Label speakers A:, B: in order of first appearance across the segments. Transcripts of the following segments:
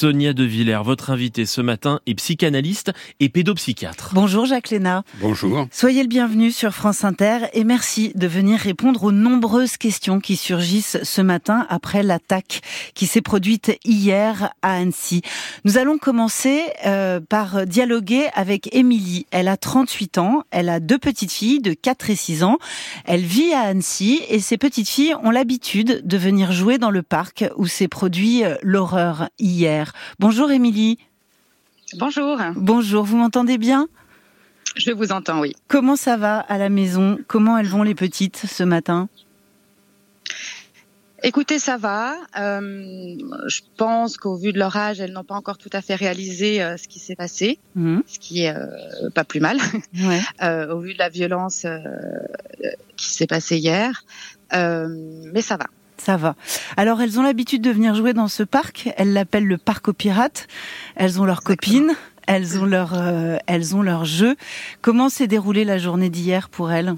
A: Sonia De Villers, votre invitée ce matin, est psychanalyste et pédopsychiatre.
B: Bonjour Jacques Léna.
C: Bonjour.
B: Soyez le bienvenu sur France Inter et merci de venir répondre aux nombreuses questions qui surgissent ce matin après l'attaque qui s'est produite hier à Annecy. Nous allons commencer euh, par dialoguer avec Émilie. Elle a 38 ans, elle a deux petites filles de 4 et 6 ans. Elle vit à Annecy et ses petites filles ont l'habitude de venir jouer dans le parc où s'est produit euh, l'horreur hier. Bonjour Émilie.
D: Bonjour.
B: Bonjour, vous m'entendez bien?
D: Je vous entends, oui.
B: Comment ça va à la maison? Comment elles vont les petites ce matin?
D: Écoutez, ça va. Euh, je pense qu'au vu de leur âge, elles n'ont pas encore tout à fait réalisé euh, ce qui s'est passé,
B: Mhm.
D: ce qui est euh, pas plus mal,
B: Ouais.
D: au vu de la violence qui s'est passée hier. Mais ça va.
B: Ça va. Alors, elles ont l'habitude de venir jouer dans ce parc. Elles l'appellent le parc aux pirates. Elles ont leurs copines. Elles ont leur, euh, elles ont leur jeu. Comment s'est déroulée la journée d'hier pour elles?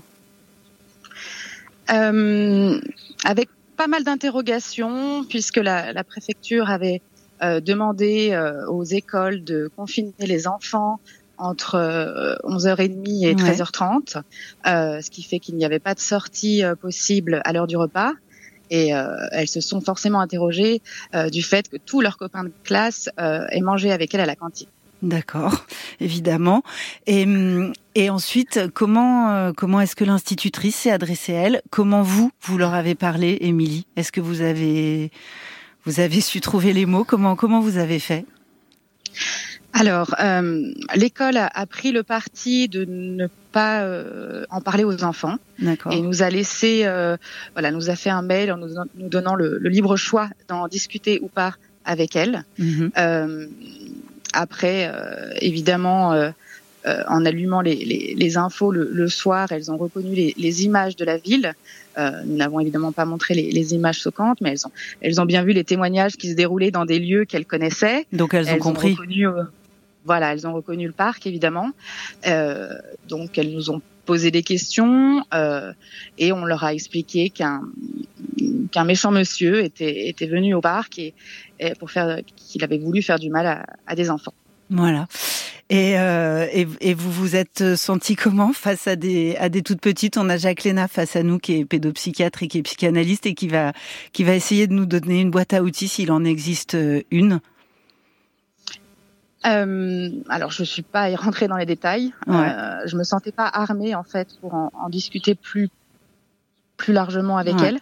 D: Euh, avec pas mal d'interrogations, puisque la, la préfecture avait euh, demandé euh, aux écoles de confiner les enfants entre euh, 11h30 et
B: Ouais.
D: 13h30, euh, ce qui fait qu'il n'y avait pas de sortie euh, possible à l'heure du repas. Et euh, elles se sont forcément interrogées euh, du fait que tous leurs copains de classe euh, aient mangé avec elles à la cantine.
B: D'accord, évidemment. Et, hum, et ensuite, comment, euh, comment est-ce que l'institutrice s'est adressée à elles Comment vous, vous leur avez parlé, Émilie? Est-ce que vous avez, vous avez su trouver les mots? Comment, comment vous avez fait?
D: Alors, euh, l'école a, a pris le parti de ne pas euh, en parler aux enfants
B: D'accord.
D: et nous a laissé, euh, voilà, nous a fait un mail en nous, nous donnant le, le libre choix d'en discuter ou pas avec elles.
B: Mhm.
D: Euh, après, euh, évidemment, euh, euh, en allumant les, les, les infos le, le soir, elles ont reconnu les, les images de la ville. Euh, nous n'avons évidemment pas montré les, les images choquantes, mais elles ont, elles ont bien vu les témoignages qui se déroulaient dans des lieux qu'elles connaissaient.
B: Donc elles ont compris.
D: reconnu, euh, voilà, elles ont reconnu le parc évidemment. Euh, donc elles nous ont posé des questions euh, et on leur a expliqué qu'un qu'un méchant monsieur était était venu au parc et, et pour faire qu'il avait voulu faire du mal à, à des enfants.
B: Voilà. Et, euh, et, vous vous êtes senti comment face à des à des toutes petites? On a Jacques Léna face à nous qui est pédopsychiatre et qui est psychanalyste et qui va qui va essayer de nous donner une boîte à outils s'il en existe une.
D: Euh, alors je suis pas rentrée dans les détails.
B: Ouais.
D: Euh, je me sentais pas armée en fait pour en, en discuter plus plus largement avec
B: Ouais.
D: elle.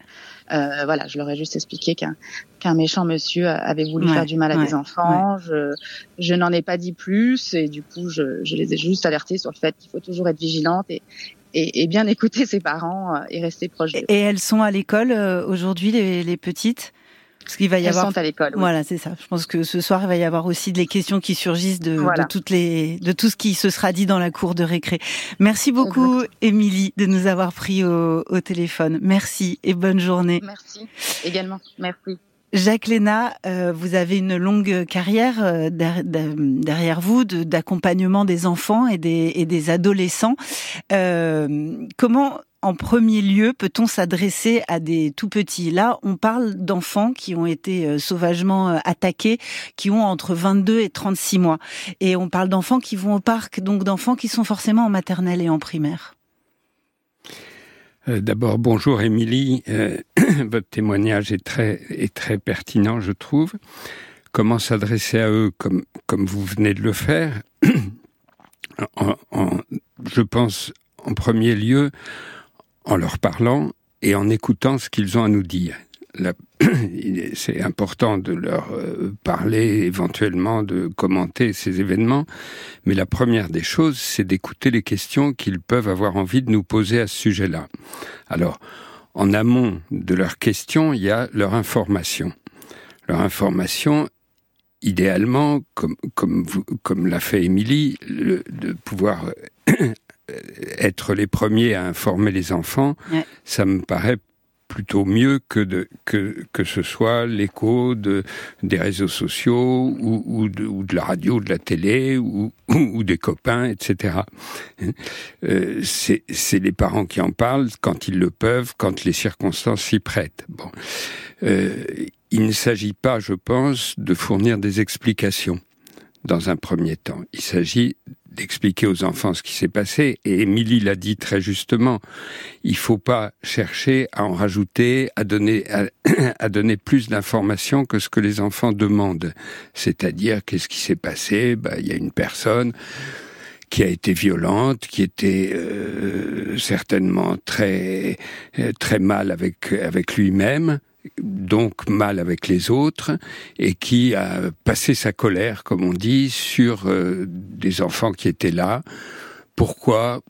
D: Euh, voilà, je leur ai juste expliqué qu'un qu'un méchant monsieur avait voulu
B: Ouais,
D: faire du mal à des enfants. Je je n'en ai pas dit plus et du coup je, je les ai juste alertés sur le fait qu'il faut toujours être vigilante et et, et bien écouter ses parents euh, et rester proche d'eux.
B: Et elles sont à l'école euh, aujourd'hui les, les petites? Parce qu'il va y
D: Elles
B: avoir
D: sont à l'école. oui.
B: Voilà, c'est ça. Je pense que ce soir, il va y avoir aussi des questions qui surgissent de,
D: Voilà.
B: de toutes les, de tout ce qui se sera dit dans la cour de récré. Merci beaucoup, Émilie, de nous avoir pris au, au téléphone. Merci et bonne journée.
D: Merci également. Merci.
B: Jacques Léna, euh, vous avez une longue carrière euh, der- der- derrière vous de- d'accompagnement des enfants et des, et des adolescents. Euh, comment, en premier lieu, peut-on s'adresser à des tout petits? Là, on parle d'enfants qui ont été euh, sauvagement euh, attaqués, qui ont entre 22 et 36 mois. Et on parle d'enfants qui vont au parc, donc d'enfants qui sont forcément en maternelle et en primaire.
C: Euh, D'abord, bonjour Émilie. Votre témoignage est très, est très pertinent, je trouve. Comment s'adresser à eux comme, comme vous venez de le faire? Je pense en premier lieu en leur parlant et en écoutant ce qu'ils ont à nous dire. C'est important de leur euh, parler, éventuellement de commenter ces événements, mais la première des choses, c'est d'écouter les questions qu'ils peuvent avoir envie de nous poser à ce sujet-là. Alors, en amont de leurs questions, il y a leur information. Leur information, idéalement, comme, comme, comme l'a fait Émilie, de pouvoir être les premiers à informer les enfants,
B: Ouais.
C: ça me paraît plutôt mieux que de que que ce soit l'écho de des réseaux sociaux ou, ou, de, ou de la radio, de la télé ou, ou des copains, etc. Euh, c'est c'est les parents qui en parlent quand ils le peuvent, quand les circonstances s'y prêtent. Bon, euh, il ne s'agit pas, je pense, de fournir des explications dans un premier temps. Il s'agit d'expliquer aux enfants ce qui s'est passé. Et Émilie l'a dit très justement, il faut pas chercher à en rajouter, à donner, à, donner plus d'informations que ce que les enfants demandent. C'est-à-dire, qu'est-ce qui s'est passé? Bah, Il y a une personne qui a été violente, qui était euh, certainement très euh, très mal avec avec lui-même, donc mal avec les autres et qui a passé sa colère, comme on dit, sur euh, des enfants qui étaient là. Pourquoi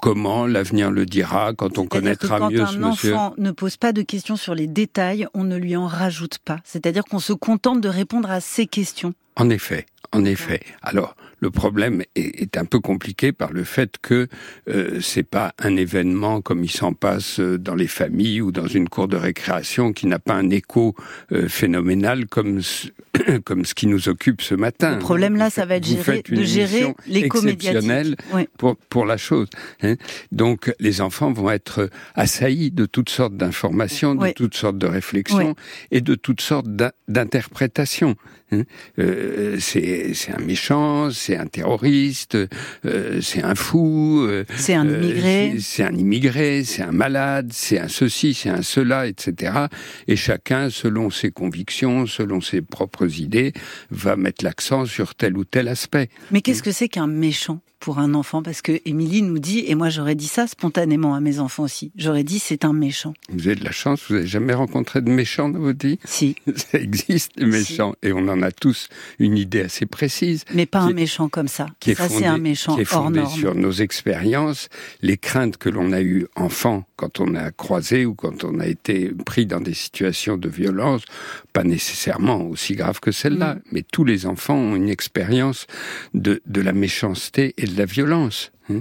C: Comment l'avenir le dira quand on connaîtra
B: que quand
C: mieux
B: un enfant ne pose pas de questions sur les détails, on ne lui en rajoute pas. C'est-à-dire qu'on se contente de répondre à ses questions.
C: En effet, en effet. Alors, le problème est, un peu compliqué par le fait que euh, c'est pas un événement comme il s'en passe euh, dans les familles ou dans une cour de récréation qui n'a pas un écho euh, phénoménal comme ce, comme ce qui nous occupe ce matin.
B: Le problème là, ça va être de gérer l'écho médiatique
C: pour pour la chose. Hein. Donc les enfants vont être assaillis de toutes sortes d'informations, de toutes sortes de réflexions et de toutes sortes d'interprétations. Hein. Euh, c'est un méchant, c'est un terroriste, euh, c'est un fou.
B: Euh, c'est un immigré.
C: c'est un immigré, c'est un malade, c'est un ceci, c'est un cela, etc. Et chacun, selon ses convictions, selon ses propres idées, va mettre l'accent sur tel ou tel aspect.
B: Mais qu'est-ce que c'est qu'un méchant? Pour un enfant Parce que Émilie nous dit, et moi j'aurais dit ça spontanément à mes enfants aussi, j'aurais dit c'est un méchant.
C: Vous avez de la chance, vous n'avez jamais rencontré de méchants dans votre vie?
B: Si.
C: Ça existe, des méchants, et on en a tous une idée assez précise.
B: Mais pas un méchant comme ça. Qui ça, c'est un méchant
C: qui est
B: fondé
C: sur nos expériences, les craintes que l'on a eues enfant quand on a croisé ou quand on a été pris dans des situations de violence, pas nécessairement aussi graves que celle-là, mm. mais tous les enfants ont une expérience de, de la méchanceté et de la violence. Hein.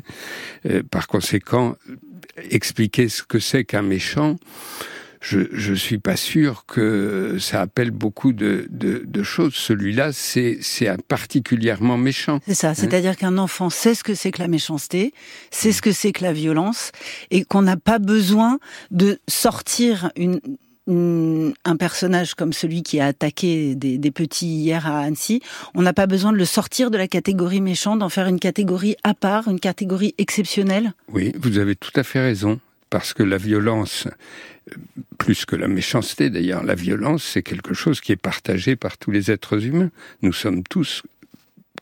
C: Euh, par conséquent, expliquer ce que c'est qu'un méchant, je je suis pas sûr que ça appelle beaucoup de, de, de choses. Celui-là, c'est c'est particulièrement méchant.
B: C'est ça. Hein. C'est-à-dire qu'un enfant sait ce que c'est que la méchanceté, sait ce que c'est que la violence, et qu'on n'a pas besoin de sortir une un personnage comme celui qui a attaqué des, petits hier à Annecy, on n'a pas besoin de le sortir de la catégorie méchant, d'en faire une catégorie à part, une catégorie exceptionnelle?
C: Oui, vous avez tout à fait raison, parce que la violence, plus que la méchanceté d'ailleurs, la violence, c'est quelque chose qui est partagé par tous les êtres humains. Nous sommes tous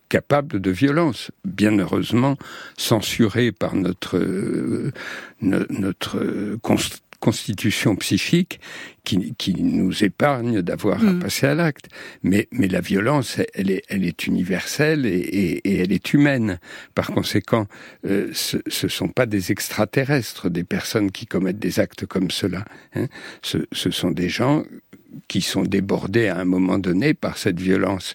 C: capables de violence, bien heureusement censurés par notre euh, notre constitution psychique qui, qui nous épargne d'avoir à mm. passer à l'acte. Mais, mais la violence, elle est, elle est universelle et, et, et elle est humaine. Par conséquent, euh, ce ne sont pas des extraterrestres, des personnes qui commettent des actes comme cela. Hein. Ce, ce sont des gens qui sont débordés à un moment donné par cette violence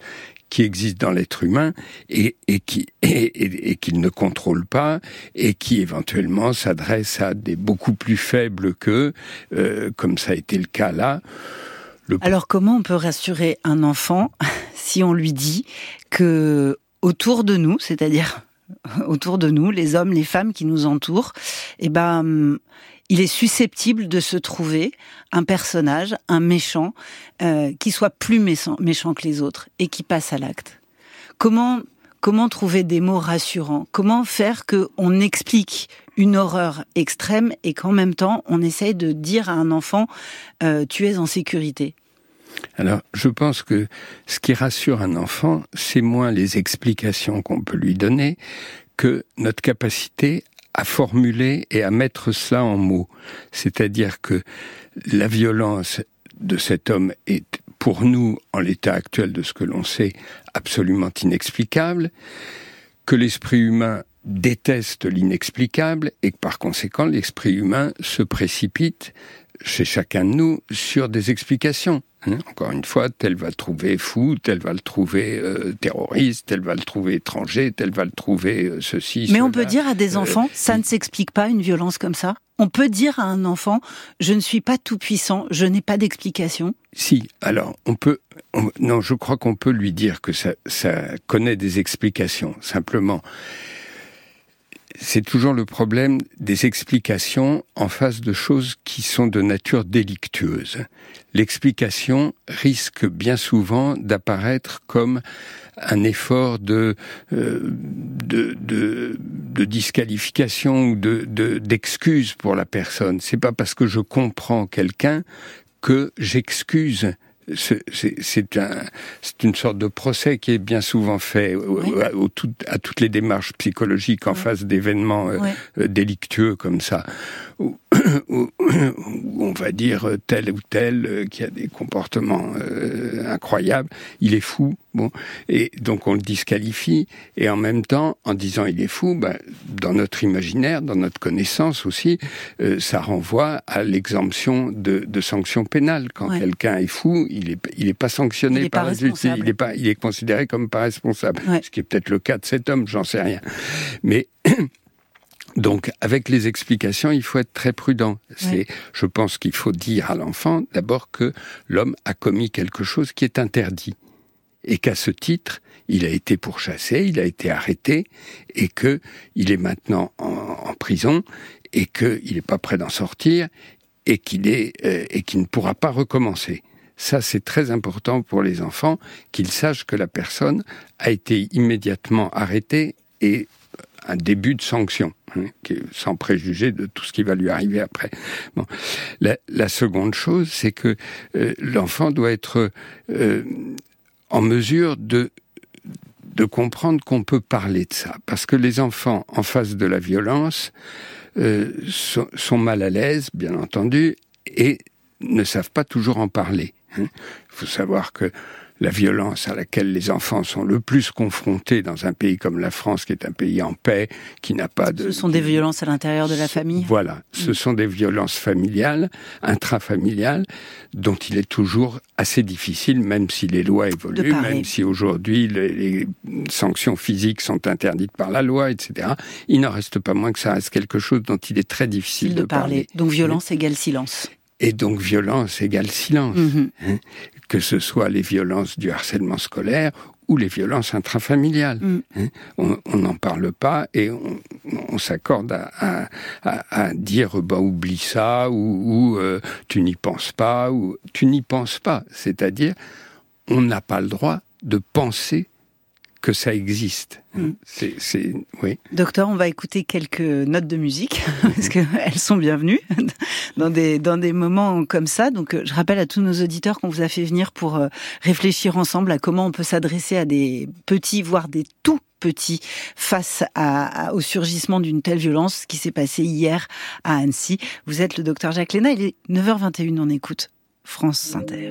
C: qui existe dans l'être humain et, qui et, qu'il ne contrôle pas et qui éventuellement s'adresse à des beaucoup plus faibles qu'eux, euh, comme ça a été le cas là.
B: Alors comment on peut rassurer un enfant si on lui dit que autour de nous, c'est-à-dire autour de nous, les hommes, les femmes qui nous entourent, eh ben il est susceptible de se trouver un personnage, un méchant, euh, qui soit plus méchant, que les autres et qui passe à l'acte. Comment comment trouver des mots rassurants? Comment faire que on explique une horreur extrême et qu'en même temps on essaye de dire à un enfant euh, tu es en sécurité
C: alors, je pense que ce qui rassure un enfant, c'est moins les explications qu'on peut lui donner que notre capacité à formuler et à mettre cela en mots. C'est-à-dire que la violence de cet homme est pour nous, en l'état actuel de ce que l'on sait, absolument inexplicable, que l'esprit humain déteste l'inexplicable et que par conséquent l'esprit humain se précipite chez chacun de nous sur des explications. Hein. Encore une fois, tel va le trouver fou, tel va le trouver euh, terroriste, tel va le trouver étranger, tel va le trouver euh, ceci.
B: Mais on peut dire à des euh, enfants, ça ne s'explique pas une violence comme ça on peut dire à un enfant, je ne suis pas tout puissant, je n'ai pas d'explication.
C: Si, alors on peut, non, je crois qu'on peut lui dire que ça, ça connaît des explications. Simplement, c'est toujours le problème des explications en face de choses qui sont de nature délictueuse. L'explication risque bien souvent d'apparaître comme un effort de, euh, de, de, de, disqualification ou de, d'excuse pour la personne. C'est pas parce que je comprends quelqu'un que j'excuse c'est un, une sorte de procès qui est bien souvent fait à toutes les démarches psychologiques en face d'événements euh, euh, délictueux comme ça où, on va dire euh, tel ou tel euh, qui a des comportements euh, incroyables, il est fou. Bon, et donc on le disqualifie. Et en même temps, en disant il est fou, ben, dans notre imaginaire, dans notre connaissance aussi, ça renvoie à l'exemption de, de, sanctions pénales. Quand quelqu'un est fou, il est, il est pas sanctionné par la justice, il est pas, il est considéré comme pas responsable. Ce qui est peut-être le cas de cet homme, j'en sais rien. Mais donc, avec les explications, il faut être très prudent. C'est, je pense qu'il faut dire à l'enfant d'abord que l'homme a commis quelque chose qui est interdit et qu'à ce titre, il a été pourchassé, il a été arrêté et que il est maintenant en, prison et qu'il n'est pas prêt d'en sortir et qu'il est euh, et qu'il ne pourra pas recommencer. Ça, c'est très important pour les enfants qu'ils sachent que la personne a été immédiatement arrêtée et un début de sanction, hein, sans préjuger de tout ce qui va lui arriver après. Bon. La, seconde chose, c'est que euh, l'enfant doit être euh, en mesure de de comprendre qu'on peut parler de ça, parce que les enfants en face de la violence euh, sont, sont, mal à l'aise, bien entendu, et ne savent pas toujours en parler. Hein. Il faut savoir que la violence à laquelle les enfants sont le plus confrontés dans un pays comme la France, qui est un pays en paix, qui n'a pas de...
B: Ce sont des violences à l'intérieur de la famille
C: Voilà, ce mm. sont des violences familiales, intrafamiliales, dont il est toujours assez difficile, même si les lois évoluent, même si aujourd'hui les, sanctions physiques sont interdites par la loi, etc. Il n'en reste pas moins que ça reste quelque chose dont il est très difficile de, parler.
B: Donc violence égale silence.
C: Et donc violence égale silence. Mm-hmm. Hein que ce soit les violences du harcèlement scolaire ou les violences intrafamiliales. Mm. Hein. on n'en parle pas et on, s'accorde à, dire bah oublie ça ou, euh, tu n'y penses pas ou tu n'y penses pas. C'est-à-dire on n'a pas le droit de penser que ça existe. Mm. C'est, oui.
B: Docteur, on va écouter quelques notes de musique parce qu'elles sont bienvenues dans des dans des moments comme ça. Donc, euh, je rappelle à tous nos auditeurs qu'on vous a fait venir pour euh, réfléchir ensemble à comment on peut s'adresser à des petits, voire des tout petits, face à, au surgissement d'une telle violence qui s'est passée hier à Annecy. Vous êtes le docteur Jacques Léna. Il est 9h21. On écoute France Inter.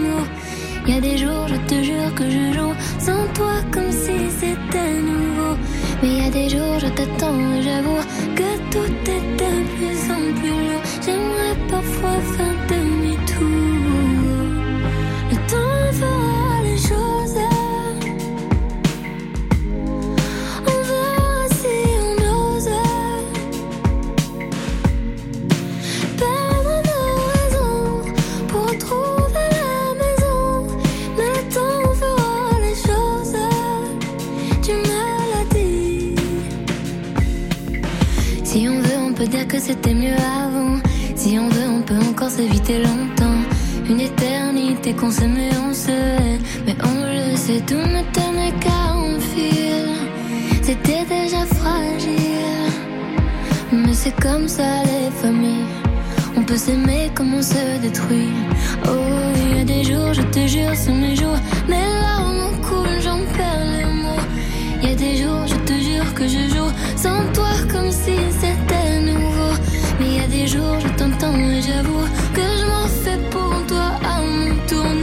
E: Y a des jours, je te jure que je joue sans toi comme si c'était nouveau. Mais y a des jours, je t'attends et j'avoue que tout est de plus en plus lourd. J'aimerais parfois faire qu'on s'aimait, on se Mais on le sait, tout ne tenait qu'à un fil. C'était déjà fragile. Mais c'est comme ça les familles. On peut s'aimer comme on se détruit. Oh, il y a des jours, je te jure, c'est mes jours. Mes larmes coulent, j'en perds les mots. Il y a des jours, je te jure que je joue sans toi comme si c'était nouveau. Mais il y a des jours, je t'entends et j'avoue que je m'en fais pour toi à mon tour.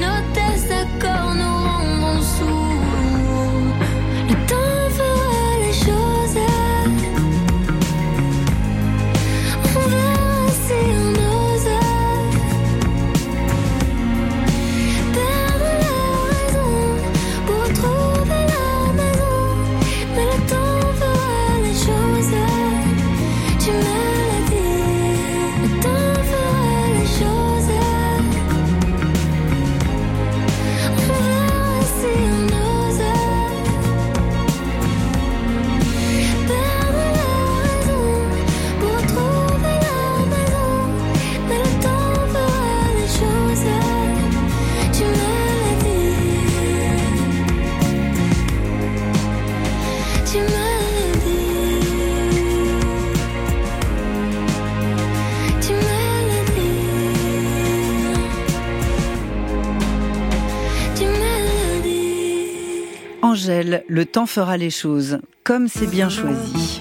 B: Angèle, le temps fera les choses, comme c'est bien choisi.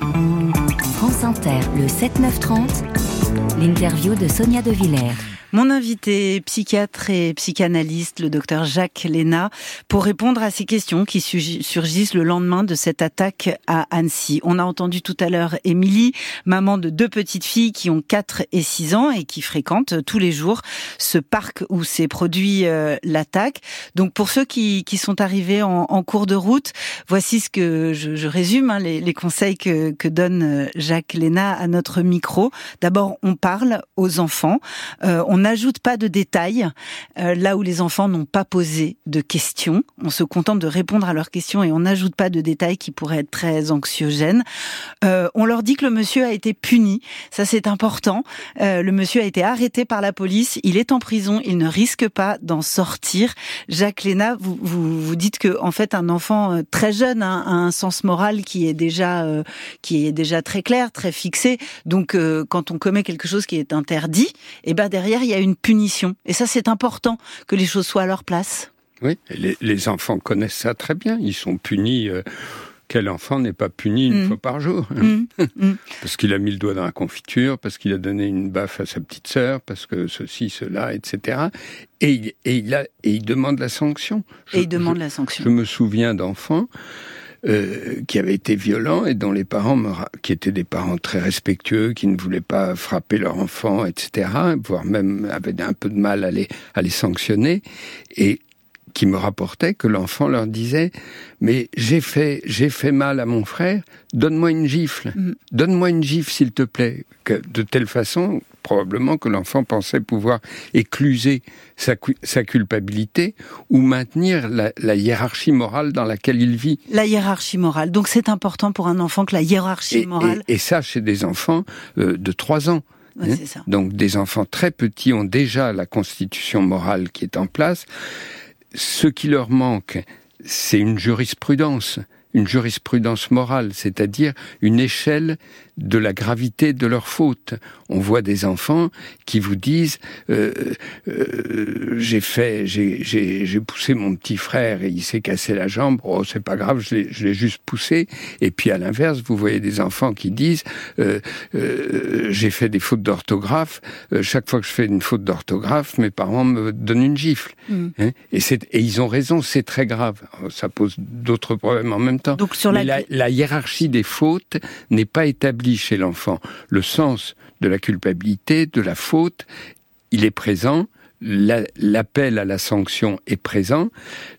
F: France Inter, le 7-9-30, l'interview de Sonia De Villers.
B: Mon invité, psychiatre et psychanalyste, le docteur Jacques Léna, pour répondre à ces questions qui su- surgissent le lendemain de cette attaque à Annecy. On a entendu tout à l'heure Émilie, maman de deux petites filles qui ont 4 et 6 ans et qui fréquentent tous les jours ce parc où s'est produit euh, l'attaque. Donc pour ceux qui, sont arrivés en, cours de route, voici ce que je, résume, hein, les, conseils que, donne euh, Jacques Léna à notre micro. D'abord, on parle aux enfants. Euh, n'ajoute pas de détails euh, là où les enfants n'ont pas posé de questions. On se contente de répondre à leurs questions et on n'ajoute pas de détails qui pourraient être très anxiogènes. Euh, on leur dit que le monsieur a été puni. Ça, c'est important. Euh, le monsieur a été arrêté par la police. Il est en prison. Il ne risque pas d'en sortir. Jacques Léna, vous, vous, dites que en fait, un enfant très jeune hein, a un sens moral qui est déjà qui est déjà très clair, très fixé. Donc, quand on commet quelque chose qui est interdit, et ben derrière il y a une punition. Et ça, c'est important que les choses soient à leur place.
C: Oui, les, les enfants connaissent ça très bien. Ils sont punis. euh, quel enfant n'est pas puni une
B: Mm.
C: fois par jour hein
B: Mm, mm.
C: Parce qu'il a mis le doigt dans la confiture, parce qu'il a donné une baffe à sa petite sœur, parce que ceci, cela, etc. Et il, et il, a, et il demande la sanction.
B: Et il demande
C: je-
B: la sanction.
C: Je me souviens d'enfants euh, qui avaient été violents et dont les parents, me qui étaient des parents très respectueux, qui ne voulaient pas frapper leur enfant, etc., voire même avaient un peu de mal à les, à les sanctionner, et qui me rapportaient que l'enfant leur disait mais j'ai fait j'ai fait mal à mon frère donne-moi une gifle
B: Mm.
C: donne-moi une gifle s'il te plaît que de telle façon probablement que l'enfant pensait pouvoir écluser sa, cu- sa culpabilité ou maintenir la, la hiérarchie morale dans laquelle il vit.
B: La hiérarchie morale. Donc c'est important pour un enfant que la hiérarchie
C: Et,
B: morale.
C: et- et ça chez des enfants euh, de 3 ans.
B: Ouais,
C: hein.
B: ça.
C: Donc des enfants très petits ont déjà la constitution morale qui est en place. Ce qui leur manque, c'est une jurisprudence, une jurisprudence morale, c'est-à-dire une échelle de la gravité de leur faute. On voit des enfants qui vous disent euh, euh, j'ai fait, j'ai- j'ai j'ai poussé mon petit frère et il s'est cassé la jambe. Oh, c'est pas grave, je l'ai- je l'ai juste poussé. Et puis à l'inverse, vous voyez des enfants qui disent euh, euh, j'ai fait des fautes d'orthographe. Euh, chaque fois que je fais une faute d'orthographe, mes parents me donnent une gifle.
B: Mm.
C: Hein? Et, c'est- et ils ont raison, c'est très grave. Ça pose d'autres problèmes en même temps.
B: Donc sur
C: Mais
B: la,
C: la hiérarchie des fautes n'est pas établie chez l'enfant. Le sens de la culpabilité, de la faute, il est présent. La- L'appel à la sanction est présent.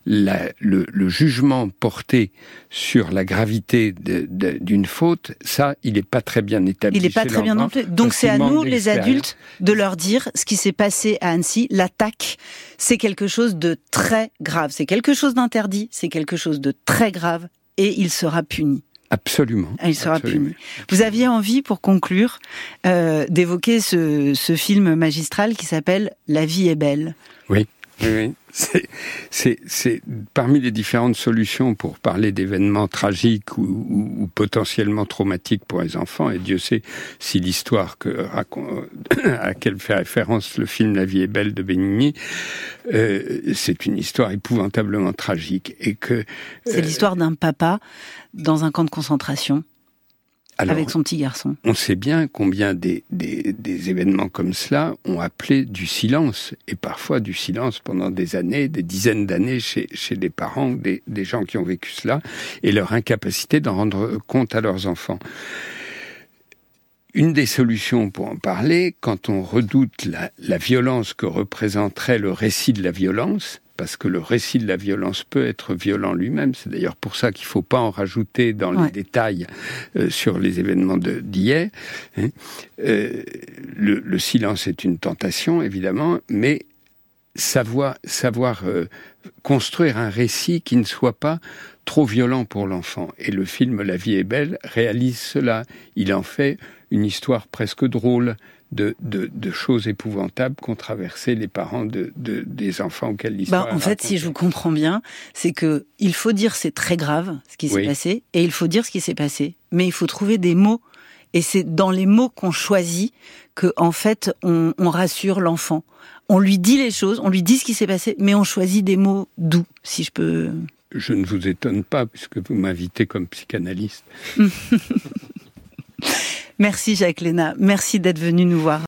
C: La- le, le jugement porté sur la gravité d'une faute, ça, il n'est pas très bien établi.
B: il n'est pas très bien non plus. Donc c'est à nous, les adultes, de leur dire ce qui s'est passé à Annecy. L'attaque, c'est quelque chose de très grave. C'est quelque chose d'interdit. C'est quelque chose de très grave. Et il sera puni.
C: Absolument.
B: Ah, Il sera
C: Absolument.
B: puni. Vous aviez envie, pour conclure, euh, d'évoquer ce, ce film magistral qui s'appelle La vie est belle.
C: Oui. oui. C'est parmi les différentes solutions pour parler d'événements tragiques ou, potentiellement traumatiques pour les enfants. Et Dieu sait si l'histoire à laquelle fait référence le film La vie est belle de Benigni, euh, c'est une histoire épouvantablement tragique. Et que
B: c'est l'histoire d'un papa dans un camp de concentration avec son petit garçon.
C: On sait bien combien des, des, événements comme cela ont appelé du silence, et parfois du silence pendant des années, des dizaines d'années chez, chez des parents, des, des gens qui ont vécu cela, et leur incapacité d'en rendre compte à leurs enfants. Une des solutions pour en parler, quand on redoute la, la violence que représenterait le récit de la violence, parce que le récit de la violence peut être violent lui-même. C'est d'ailleurs pour ça qu'il ne faut pas en rajouter dans les détails euh, sur les événements d'hier. Hein. Euh, le, silence est une tentation, évidemment, mais savoir, savoir euh, construire un récit qui ne soit pas trop violent pour l'enfant. Et le film La vie est belle réalise cela. Il en fait une histoire presque drôle, de, de, choses épouvantables qu'ont traversé les parents de, des enfants auxquels l'histoire.
B: Bah, en fait, si je vous comprends bien, c'est que il faut dire c'est très grave ce qui s'est passé et il faut dire ce qui s'est passé, mais il faut trouver des mots et c'est dans les mots qu'on choisit que en fait on, on rassure l'enfant. On lui dit les choses, on lui dit ce qui s'est passé, mais on choisit des mots doux, si je peux.
C: Je ne vous étonne pas puisque vous m'invitez comme psychanalyste.
B: Merci Jacques Léna, merci d'être venu nous voir.